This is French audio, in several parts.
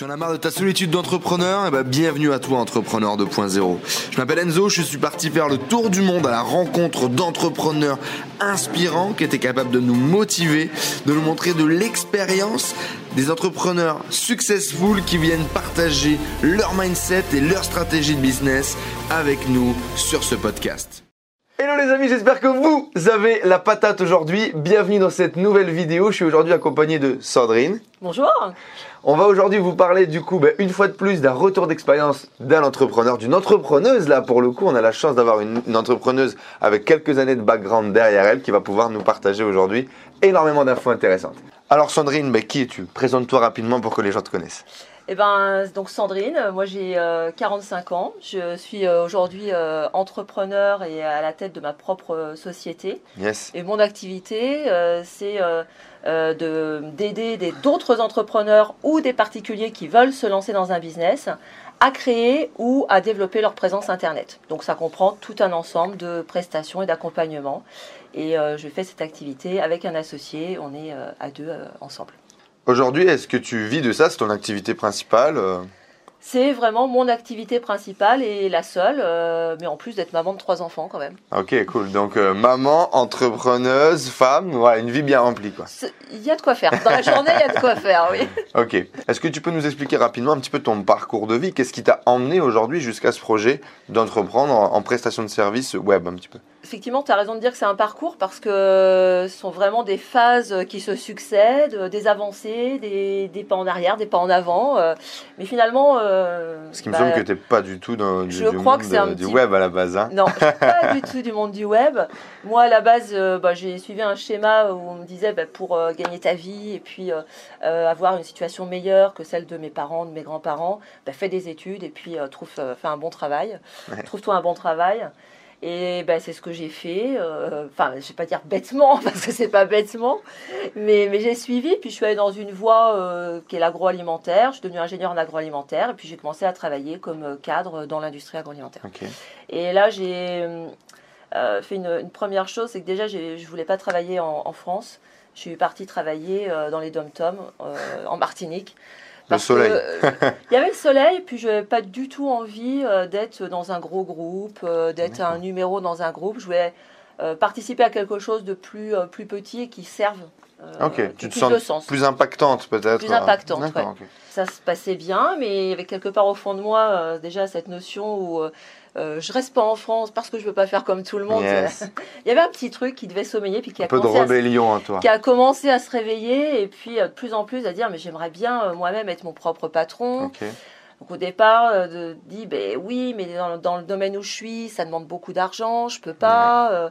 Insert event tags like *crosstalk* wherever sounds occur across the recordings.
Tu en as marre de ta solitude d'entrepreneur? Eh ben, bienvenue à toi, Entrepreneur 2.0. Je m'appelle Enzo, je suis parti faire le tour du monde à la rencontre d'entrepreneurs inspirants qui étaient capables de nous motiver, de nous montrer de l'expérience, des entrepreneurs successful qui viennent partager leur mindset et leur stratégie de business avec nous sur ce podcast. Hello les amis, j'espère que vous avez la patate aujourd'hui. Bienvenue dans cette nouvelle vidéo. Je suis aujourd'hui accompagné de Sandrine. Bonjour. On va aujourd'hui vous parler du coup, ben, une fois de plus, d'un retour d'expérience d'un entrepreneur, d'une entrepreneuse. Là, pour le coup, on a la chance d'avoir une, une entrepreneuse avec quelques années de background derrière elle qui va pouvoir nous partager aujourd'hui énormément d'infos intéressantes. Alors Sandrine, ben, qui es-tu? Présente-toi rapidement pour que les gens te connaissent. Eh ben, donc Sandrine, moi j'ai euh, 45 ans. Je suis euh, aujourd'hui euh, entrepreneur et à la tête de ma propre euh, société. Yes. Et mon activité, euh, c'est euh, euh, d'aider des- d'autres entrepreneurs ou des particuliers qui veulent se lancer dans un business à créer ou à développer leur présence Internet. Donc ça comprend tout un ensemble de prestations et d'accompagnement. Et euh, je fais cette activité avec un associé. On est euh, à deux euh, ensemble. Aujourd'hui, est-ce que tu vis de ça? C'est ton activité principale euh? C'est vraiment mon activité principale et la seule, euh, mais en plus d'être maman de trois enfants quand même. Ok, cool. Donc euh, maman, entrepreneuse, femme, une vie bien remplie quoi. Il y a de quoi faire. Dans la journée, il y a de quoi faire, oui. *laughs* Ok. Est-ce que tu peux nous expliquer rapidement un petit peu ton parcours de vie? Qu'est-ce qui t'a emmené aujourd'hui jusqu'à ce projet d'entreprendre en, en prestation de service web un petit peu? Effectivement, tu as raison de dire que c'est un parcours parce que ce sont vraiment des phases qui se succèdent, des avancées, des, des pas en arrière, des pas en avant. euh, Mais finalement. euh, Parce qu'il me bah, semble que t'es pas du tout dans du, je du crois monde que c'est un euh, du petit- web à la base. Hein Non, je suis pas *laughs* du tout du monde du web. Moi, à la base, euh, bah, j'ai suivi un schéma où on me disait bah, pour euh, gagner ta vie et puis euh, euh, avoir une situation meilleure que celle de mes parents, de mes grands-parents, bah, fais des études et puis euh, trouve, euh, fais un bon travail. Ouais. Trouve-toi un bon travail. Et bah, c'est ce que j'ai fait. euh, Enfin, je vais pas dire bêtement *laughs* parce que c'est pas bêtement, mais, mais j'ai suivi. Puis je suis allée dans une voie euh, qui est l'agroalimentaire. Je suis devenue ingénieure en agroalimentaire et puis j'ai commencé à travailler comme euh, cadre dans l'industrie agroalimentaire. Et là, j'ai euh, fait une, une première chose, c'est que déjà, je ne voulais pas travailler en, en France. Je suis partie travailler euh, dans les dom-toms en Martinique. Le soleil. euh, Il y avait le soleil, puis je n'avais pas du tout envie euh, d'être dans un gros groupe, euh, d'être un numéro dans un groupe. Je voulais participer à quelque chose de plus, euh, plus petit et qui serve. euh, Ok. Tu te sens plus impactante peut-être. Plus impactante, D'accord. ouais. Ça se passait bien, mais il y avait quelque part au fond de moi euh, déjà cette notion où euh, euh, je reste pas en France parce que je veux pas faire comme tout le monde. Yes. *laughs* il y avait un petit truc qui devait sommeiller puis qui a, Un peu de commencé à, se- rébellion en toi. qui a commencé à se réveiller et puis euh, de plus en plus à dire mais j'aimerais bien euh, moi-même être mon propre patron. Donc au départ, euh, dit ben oui, mais dans, dans le domaine où je suis, ça demande beaucoup d'argent, je peux pas. euh.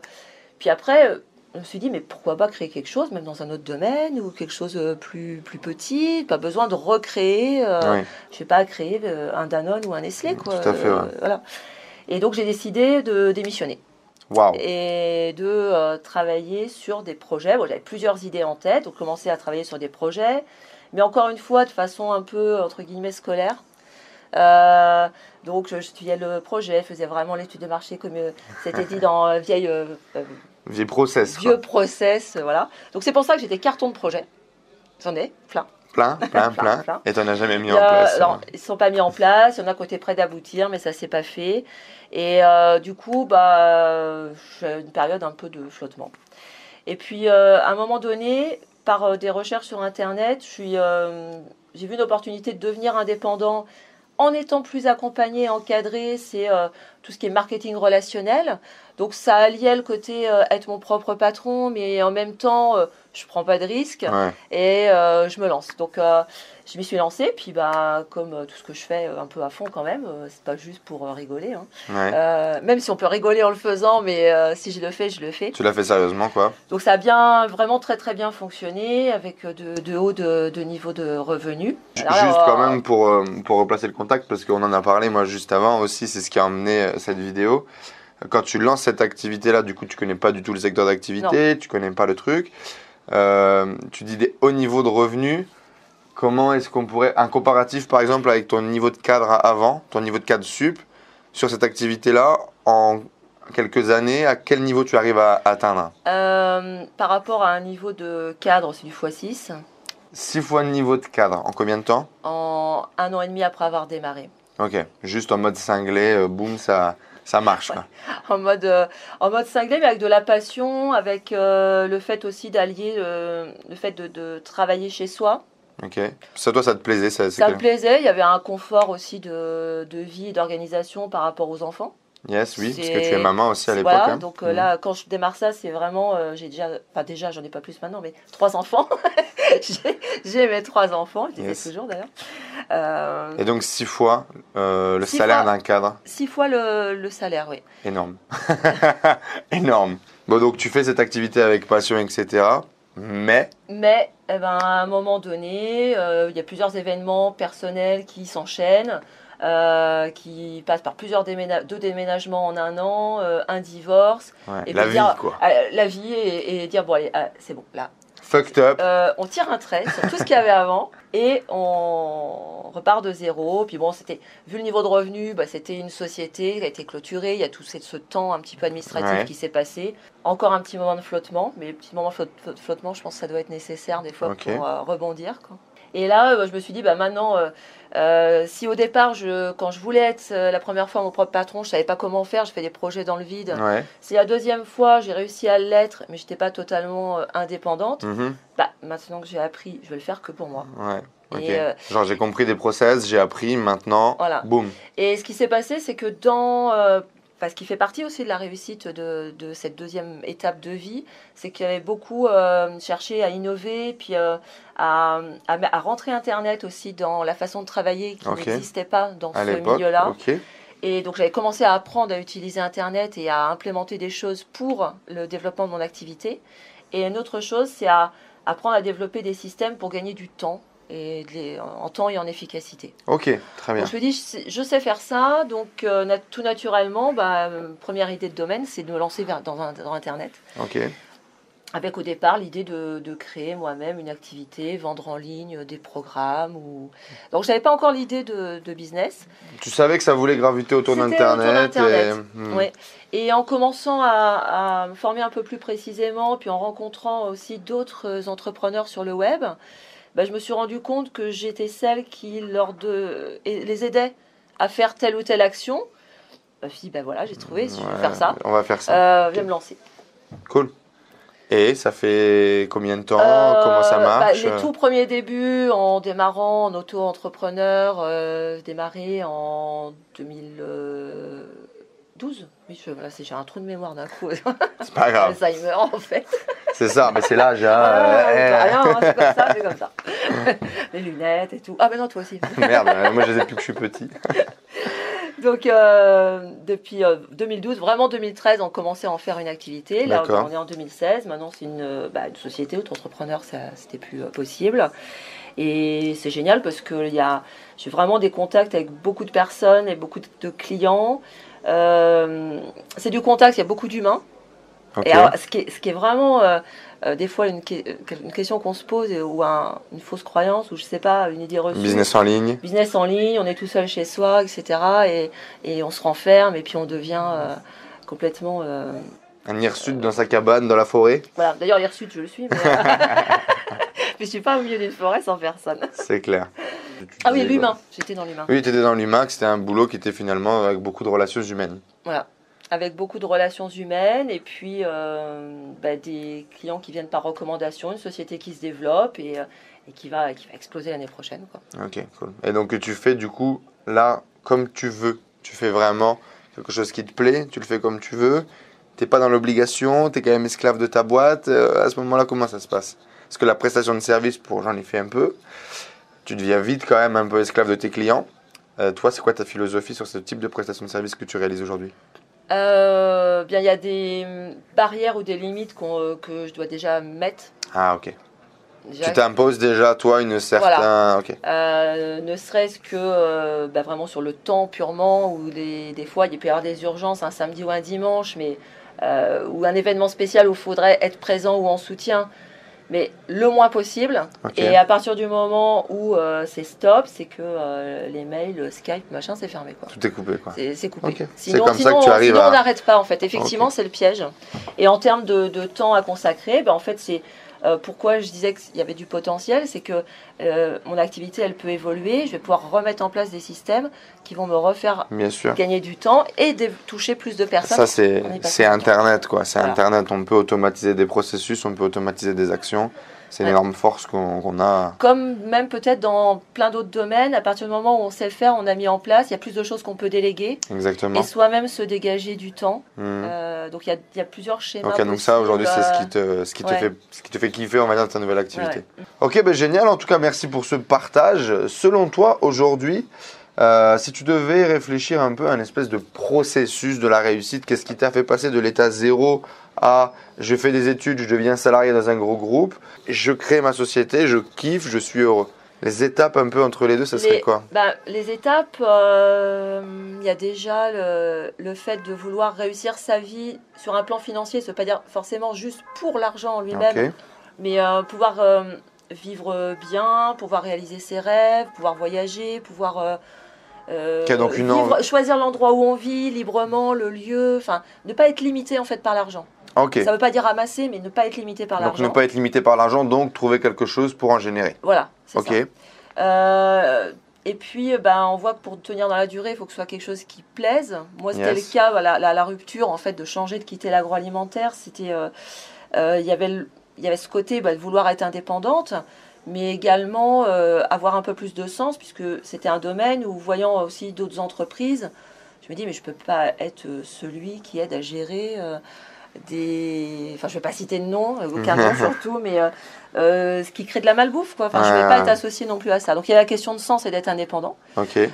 Puis après, euh, je me suis dit mais pourquoi pas créer quelque chose, même dans un autre domaine ou quelque chose euh, plus plus petit, pas besoin de recréer. euh, Oui. je sais pas créer un Danone ou un Nestlé quoi. Tout à fait, ouais. voilà. Et donc j'ai décidé de démissionner et de euh, travailler sur des projets. Bon, j'avais plusieurs idées en tête, donc commencer à travailler sur des projets, mais encore une fois de façon un peu entre guillemets scolaire. Euh, donc je étudiais le projet, faisais vraiment l'étude de marché comme euh, c'était dit dans euh, vieille Vieux process. quoi. vieux process, voilà. Donc c'est pour ça que j'étais carton de projet. J'en ai plein. *laughs* Plein, plein, Plein, plein. Et t'en as jamais mis en place. hein. ils ne sont pas mis en place. Il y en a qui étaient près d'aboutir, mais ça s'est pas fait. Et euh, du coup, bah, j'ai une période un peu de flottement. Et puis, euh, à un moment donné, par des recherches sur Internet, je j'ai vu une opportunité de devenir indépendant en étant plus accompagné, encadré. C'est euh, tout ce qui est marketing relationnel. Donc, ça alliait le côté euh, être mon propre patron, mais en même temps, euh, je prends pas de risques Ouais. et euh, je me lance. Donc euh, je m'y suis lancée, puis bah comme tout ce que je fais un peu à fond quand même, c'est pas juste pour rigoler. hein. Ouais. Même si on peut rigoler en le faisant, mais si je le fais, je le fais. Tu l'as fait sérieusement quoi? Donc ça a bien, vraiment très très bien fonctionné avec de, de hauts de, de niveaux de revenus. Juste quand même pour, pour replacer le contact, parce qu'on en a parlé moi juste avant aussi, c'est ce qui a emmené cette vidéo. Quand tu lances cette activité-là, du coup tu connais pas du tout le secteur d'activité, tu connais pas le truc. Euh, tu dis des hauts niveaux de revenus. Comment est-ce qu'on pourrait, un comparatif par exemple avec ton niveau de cadre avant, ton niveau de cadre sup, sur cette activité-là, en quelques années, à quel niveau tu arrives à atteindre? Euh, par rapport à un niveau de cadre, c'est du x6. Six fois le niveau de cadre. En combien de temps? En un an et demi après avoir démarré. Ok. Juste en mode cinglé, euh, boum, ça, ça marche. Quoi. *laughs* En mode, euh, en mode cinglé, mais avec de la passion, avec euh, le fait aussi d'allier le fait de, de travailler chez soi. Ok. Ça, toi, ça te plaisait ça, Ça me plaisait, il y avait un confort aussi de, de vie et d'organisation par rapport aux enfants. Yes, oui, parce que tu es maman aussi à l'époque. Voilà, hein. donc euh, Mhm. là, quand je démarre ça, c'est vraiment, euh, j'ai déjà, enfin déjà, j'en ai pas plus maintenant, mais trois enfants. *laughs* *laughs* j'ai mes trois enfants, je les ai Yes. toujours d'ailleurs. Euh, Et donc six fois euh, le Six salaire d'un cadre. six fois le, le salaire, oui. Énorme. *laughs* Énorme. Bon, donc tu fais cette activité avec passion, etc. Mais, Mais eh ben, à un moment donné, euh, il y a plusieurs événements personnels qui s'enchaînent, euh, qui passent par plusieurs deux déménagements en un an, euh, un divorce, ouais, Et la puis vie, dire- quoi. euh, la vie et, et dire bon allez, ah, c'est bon là. Fucked up. Euh, on tire un trait sur tout ce qu'il y avait avant et on repart de zéro. Puis bon, c'était vu le niveau de revenu, bah, c'était une société qui a été clôturée. Il y a tout ce ce temps un petit peu administratif Ouais. qui s'est passé. Encore un petit moment de flottement, mais petit moment de flot- flot- flottement, je pense que ça doit être nécessaire des fois pour euh, rebondir. quoi. Et là, euh, je me suis dit, bah maintenant, euh, euh, si au départ, je, quand je voulais être la première fois mon propre patron, je savais pas comment faire, je fais des projets dans le vide. Ouais. Si la deuxième fois, j'ai réussi à l'être, mais j'étais pas totalement indépendante, Mhm. bah maintenant que j'ai appris, je vais le faire que pour moi. Ouais. Ok. Et, euh, Genre j'ai compris des process, j'ai appris, maintenant, Voilà. boum. Et ce qui s'est passé, c'est que dans. euh, parce qu'il fait partie aussi de la réussite de, de cette deuxième étape de vie, c'est qu'il y avait beaucoup euh, cherché à innover, puis euh, à, à, à rentrer Internet aussi dans la façon de travailler qui n'existait pas dans À ce milieu-là. Et donc j'avais commencé à apprendre à utiliser Internet et à implémenter des choses pour le développement de mon activité. Et une autre chose, c'est à apprendre à développer des systèmes pour gagner du temps, et les- en temps et en efficacité. Ok, très bien. Donc je me dis, je sais, je sais faire ça, donc euh, nat- tout naturellement, bah, euh, première idée de domaine, c'est de me lancer vers, dans, un- dans Internet. Ok. Avec au départ l'idée de, de créer moi-même une activité, vendre en ligne euh, des programmes. Ou... Donc j'avais pas encore l'idée de, de business. Tu savais que ça voulait graviter autour d'Internet. et-. Ouais. Et en commençant à, à me former un peu plus précisément, puis en rencontrant aussi d'autres entrepreneurs sur le web, bah, je me suis rendu compte que j'étais celle qui leur de, les aidait à faire telle ou telle action. Bah, je me suis dit, bah voilà, j'ai trouvé, si je veux faire ça, On va faire ça. euh, je vais me lancer. Cool. Et ça fait combien de temps? Euh, Comment ça bah, marche? Les tout premiers débuts en démarrant en auto-entrepreneur, euh, démarré en 2012. Oui, je, voilà, j'ai un trou de mémoire d'un coup. *laughs* C'est pas grave. Alzheimer en fait. C'est ça, mais c'est l'âge. hein. Ah, Euh, c'est comme ça, c'est comme ça. *laughs* Les lunettes et tout. Ah, mais non, toi aussi. *laughs* Merde, euh, moi je les ai depuis que je suis petit. Donc, euh, depuis euh, 2012, vraiment 2013, on commençait à en faire une activité. Là, on est en 2016. Maintenant, c'est une, euh, bah, une société, auto-entrepreneur, ça, c'était plus euh, possible. Et c'est génial parce que il y a, j'ai vraiment des contacts avec beaucoup de personnes et beaucoup de clients. Euh, c'est du contact, il y a beaucoup d'humains. Et alors, ce qui est, ce qui est vraiment euh, euh, des fois une, que- une question qu'on se pose ou un- une fausse croyance ou je sais pas, une idée reçue. Business en ligne. Business en ligne, on est tout seul chez soi, etc. Et, et on se renferme et puis on devient complètement. Un hirsute dans sa cabane, dans la forêt. Voilà, d'ailleurs, hier sud, je le suis, mais *laughs* je suis pas au milieu d'une forêt sans personne. C'est clair. Ah oui, Tu l'humain, j'étais dans l'humain. Oui, tu étais dans l'humain, que c'était un boulot qui était finalement avec beaucoup de relations humaines. Voilà. Avec beaucoup de relations humaines et puis euh, bah, des clients qui viennent par recommandation, une société qui se développe et, euh, et qui, va, qui va exploser l'année prochaine. Quoi. Ok, cool. Et donc tu fais du coup là comme tu veux. Tu fais vraiment quelque chose qui te plaît, tu le fais comme tu veux. T'es pas dans l'obligation, t'es quand même esclave de ta boîte. Euh, à ce moment-là, comment ça se passe? Parce que la prestation de service, pour j'en ai fait un peu, tu deviens vite quand même un peu esclave de tes clients. Euh, toi, c'est quoi ta philosophie sur ce type de prestation de service que tu réalises aujourd'hui? Euh, bien, il y a des barrières ou des limites euh, que je dois déjà mettre. Ah, ok. Déjà, Tu t'imposes déjà, toi, une certaine. Ok. Euh, ne serait-ce que bah, vraiment sur le temps purement, où des, des fois il peut y avoir des urgences un samedi ou un dimanche, mais ou un événement spécial où il faudrait être présent ou en soutien, mais le moins possible. Et à partir du moment où euh, c'est stop, c'est que euh, les mails, Skype, machin, c'est fermé. Quoi. Tout est coupé, quoi. C'est c'est coupé. Ok. C'est Sinon, comme ça sinon, que tu arrives sinon, à- on n'arrête pas en fait. Effectivement, c'est le piège. Et en termes de, de temps à consacrer, ben, en fait, c'est Euh, pourquoi je disais qu'il y avait du potentiel C'est que euh, mon activité, elle peut évoluer. Je vais pouvoir remettre en place des systèmes qui vont me refaire Bien sûr. gagner du temps et toucher plus de personnes. Ça, c'est. Internet, quoi. C'est Voilà. Internet. On peut automatiser des processus, on peut automatiser des actions. C'est une Ouais. énorme force qu'on a. Comme même peut-être dans plein d'autres domaines, à partir du moment où on sait le faire, on a mis en place, il y a plus de choses qu'on peut déléguer Exactement. et soi-même se dégager du temps. Mhm. Euh, donc il y, a, y a plusieurs schémas. Ok, donc ça aujourd'hui c'est ce qui possibles. te, ce qui te fait, ce qui te fait kiffer, on va dire, de ta nouvelle activité. Ouais. Ok, ben génial. En tout cas, merci pour ce partage. Selon toi, aujourd'hui, euh, si tu devais réfléchir un peu à un espèce de processus de la réussite, qu'est-ce qui t'a fait passer de l'état zéro à je fais des études, je deviens salarié dans un gros groupe, je crée ma société, je kiffe, je suis heureux. Les étapes un peu entre les deux, ça serait quoi Ben, les étapes, euh, il y a déjà le, le fait de vouloir réussir sa vie sur un plan financier, ça ne veut pas dire forcément juste pour l'argent en lui-même, mais euh, pouvoir euh, vivre bien, pouvoir réaliser ses rêves, pouvoir voyager, pouvoir Ok, donc une vivre- env- choisir l'endroit où on vit librement, le lieu, enfin ne pas être limité en fait par l'argent. Ça ne veut pas dire ramasser, mais ne pas être limité par Donc l'argent. ne pas être limité par l'argent, donc trouver quelque chose pour en générer. Voilà, c'est ça. Euh, et puis, ben, on voit que pour tenir dans la durée, il faut que ce soit quelque chose qui plaise. Moi, c'était Yes. le cas, la, la rupture, en fait, de changer, de quitter l'agroalimentaire. C'était, euh, euh, il y avait, ce côté bah, de vouloir être indépendante, mais également euh, avoir un peu plus de sens, puisque c'était un domaine où, voyant aussi d'autres entreprises, je me dis, mais je peux pas être euh, celui qui aide à gérer euh, des... Enfin, je vais pas citer de nom, euh, *laughs* aucun nom surtout, mais euh, euh, ce qui crée de la malbouffe, quoi. Enfin, je vais Ah. pas être associé non plus à ça. Donc, il y a la question de sens et d'être indépendant.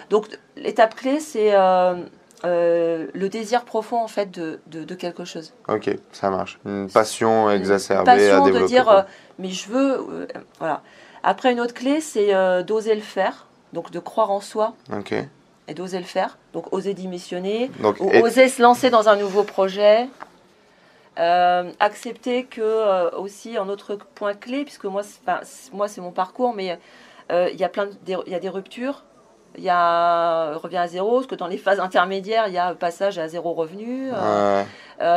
Donc, l'étape clé, c'est euh, le désir profond, en fait, de, de, de quelque chose. Ok, ça marche. Une passion Une exacerbée à passion développer. de dire, euh, mais je veux... euh, voilà. Après, une autre clé, c'est d'oser le faire. Donc, de croire en soi Ok. et d'oser le faire. Donc, oser démissionner, Donc, et- oser se lancer dans un nouveau projet. Euh, accepter que euh, aussi un autre point clé, puisque moi, c'est- moi c'est mon parcours, mais euh, il y a plein de, des- il y a des ruptures. Il y a revient à zéro, parce que dans les phases intermédiaires, il y a passage à zéro revenu.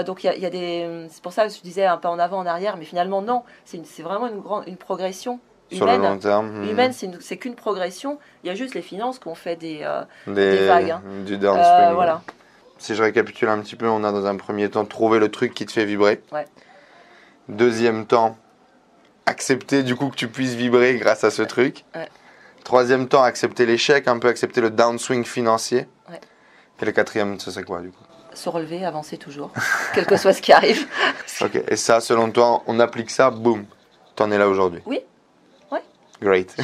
donc il y a, il y a des, c'est pour ça que je disais un pas en avant, en arrière, mais finalement non, c'est une- c'est vraiment une grande, une progression sur le humaine. long terme, hmm, Humaine, c'est une- c'est qu'une progression. Il y a juste les finances qu'on fait des, des, des vagues, hein. du downspring. voilà. Si je récapitule un petit peu, on a dans un premier temps trouvé le truc qui te fait vibrer. Ouais. Deuxième temps, accepter du coup que tu puisses vibrer grâce à ce truc. Ouais. Troisième temps, accepter l'échec, un peu accepter le downswing financier. Ouais. Et le quatrième, ce serait quoi du coup? Se relever, avancer toujours, *laughs* quel que soit ce qui arrive. *laughs* Ok, et ça, selon toi, on applique ça, boum, t'en es là aujourd'hui. Oui. Ouais. Great.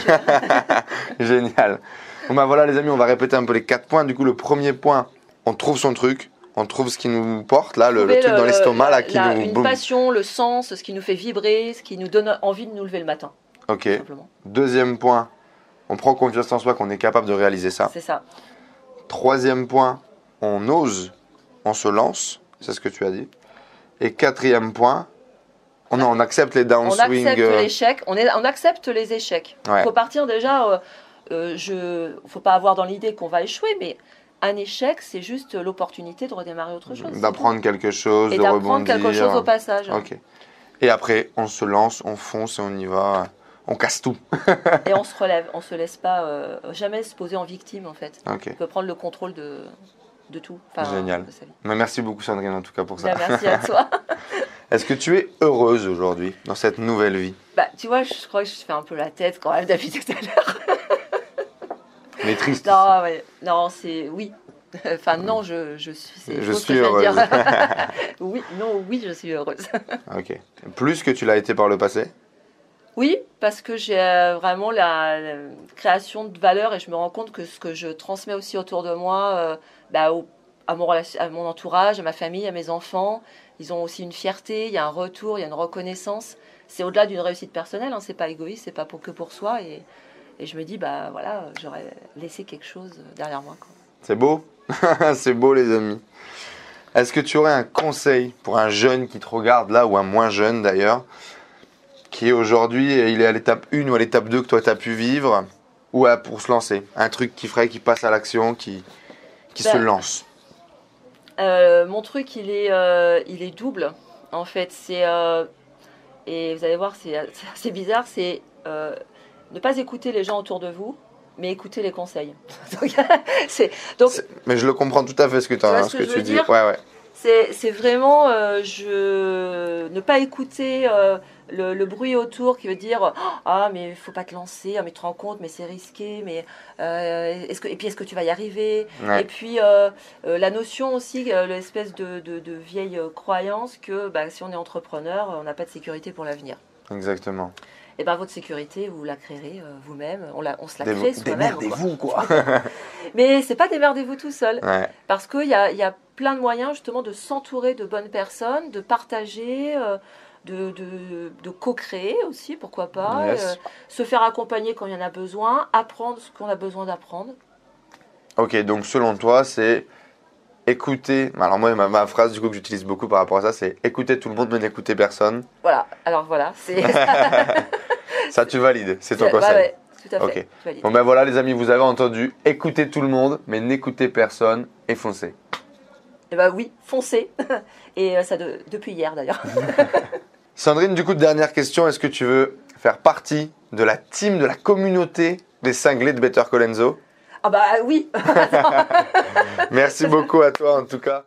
Génial. *laughs* Bon bah voilà les amis, on va répéter un peu les quatre points. Du coup, le premier point, on trouve son truc, on trouve ce qui nous porte, là, le, truc dans l'estomac, la- là, qui la- nous... Une boum. passion, le sens, ce qui nous fait vibrer, ce qui nous donne envie de nous lever le matin, Ok. Deuxième point, on prend confiance en soi qu'on est capable de réaliser ça. C'est ça. Troisième point, on ose, on se lance, c'est ce que tu as dit. Et quatrième point, on, on accepte les On downswing. accepte euh, l'échec, on, est, on accepte les échecs. Il Ouais. faut partir déjà, euh, euh, je, faut pas avoir dans l'idée qu'on va échouer, mais un échec, c'est juste l'opportunité de redémarrer autre chose. d'apprendre quelque chose. Et de d'apprendre rebondir. quelque chose au passage. Ok. Et après, on se lance, on fonce et on y va. On casse tout. *laughs* Et on se relève, on se laisse pas euh, jamais se poser en victime en fait. Ok. On peut prendre le contrôle de, de tout. Enfin, Génial. de. Mais merci beaucoup Sandrine en tout cas pour ça. Bien, merci à toi. *laughs* Est-ce que tu es heureuse aujourd'hui dans cette nouvelle vie? Bah, tu vois, je crois que je fais un peu la tête quand même depuis tout à l'heure. Mais triste. Non, ouais, non, c'est oui. *laughs* Enfin, non, je, je suis. Je suis heureuse. dire. *laughs* oui, non, oui, je suis heureuse. *laughs* Ok. Plus que tu l'as été par le passé? Oui, parce que j'ai euh, vraiment la, création de valeur et je me rends compte que ce que je transmets aussi autour de moi, euh, bah, au- à, mon, à mon entourage, à ma famille, à mes enfants, ils ont aussi une fierté, il y a un retour, il y a une reconnaissance. C'est au-delà d'une réussite personnelle, hein, c'est pas égoïste, c'est pas pour, que pour soi. Et, et je me dis, bah voilà, j'aurais laissé quelque chose derrière moi. C'est beau *laughs* C'est beau les amis. Est-ce que tu aurais un conseil pour un jeune qui te regarde là, ou un moins jeune d'ailleurs, qui est aujourd'hui, il est à l'étape 1 ou à l'étape 2 que toi tu as pu vivre, ou à- pour se lancer? Un truc qui ferait, qui passe à l'action, qui, qui se Ben, lance? Euh, mon truc, il est, euh, il est double. En fait, c'est euh, Et vous allez voir, c'est *laughs* assez bizarre, c'est ne pas écouter les gens autour de vous, mais écouter les conseils. *laughs* donc, donc, Mais je le comprends tout à fait ce que, hein, ce ce que tu dis. Ouais, ouais. c'est, vraiment euh, je, ne pas écouter euh, le, le bruit autour qui veut dire Ah, mais il faut pas te lancer, ah, mais tu te rends compte, mais c'est risqué, mais euh, est-ce que, et puis est-ce que tu vas y arriver? Ouais. Et puis la notion aussi, l'espèce de, de, de vieille croyance que bah, si on est entrepreneur, on n'a pas de sécurité pour l'avenir. Exactement. Et ben votre sécurité, vous la créerez euh, vous-même. On, la, on se la crée soi-même. Démerdez-vous, quoi. *laughs* Mais c'est pas démerdez-vous tout seul. ouais. Parce qu'il y a, y a plein de moyens justement de s'entourer de bonnes personnes, de partager, euh, de, de, de co-créer aussi, pourquoi pas. Yes. euh, se faire accompagner quand il y en a besoin, apprendre ce qu'on a besoin d'apprendre. Ok, donc selon toi, c'est écouter. Alors, moi, ma, ma phrase du coup que j'utilise beaucoup par rapport à ça, c'est écouter tout le monde mais n'écouter personne. Voilà, alors voilà, c'est. *laughs* *laughs* Ça, tu valides. C'est ton Ouais, conseil. ouais, tout à fait. Ok. je valide. Bon ben voilà les amis, vous avez entendu, écoutez tout le monde, mais n'écoutez personne et foncez. Et bah oui, foncez. *laughs* Et euh, ça de- depuis hier d'ailleurs. Sandrine, du coup, dernière question, est-ce que tu veux faire partie de la team, de la communauté des cinglés de Better Colenso? Ah bah oui. *laughs* Merci beaucoup à toi en tout cas.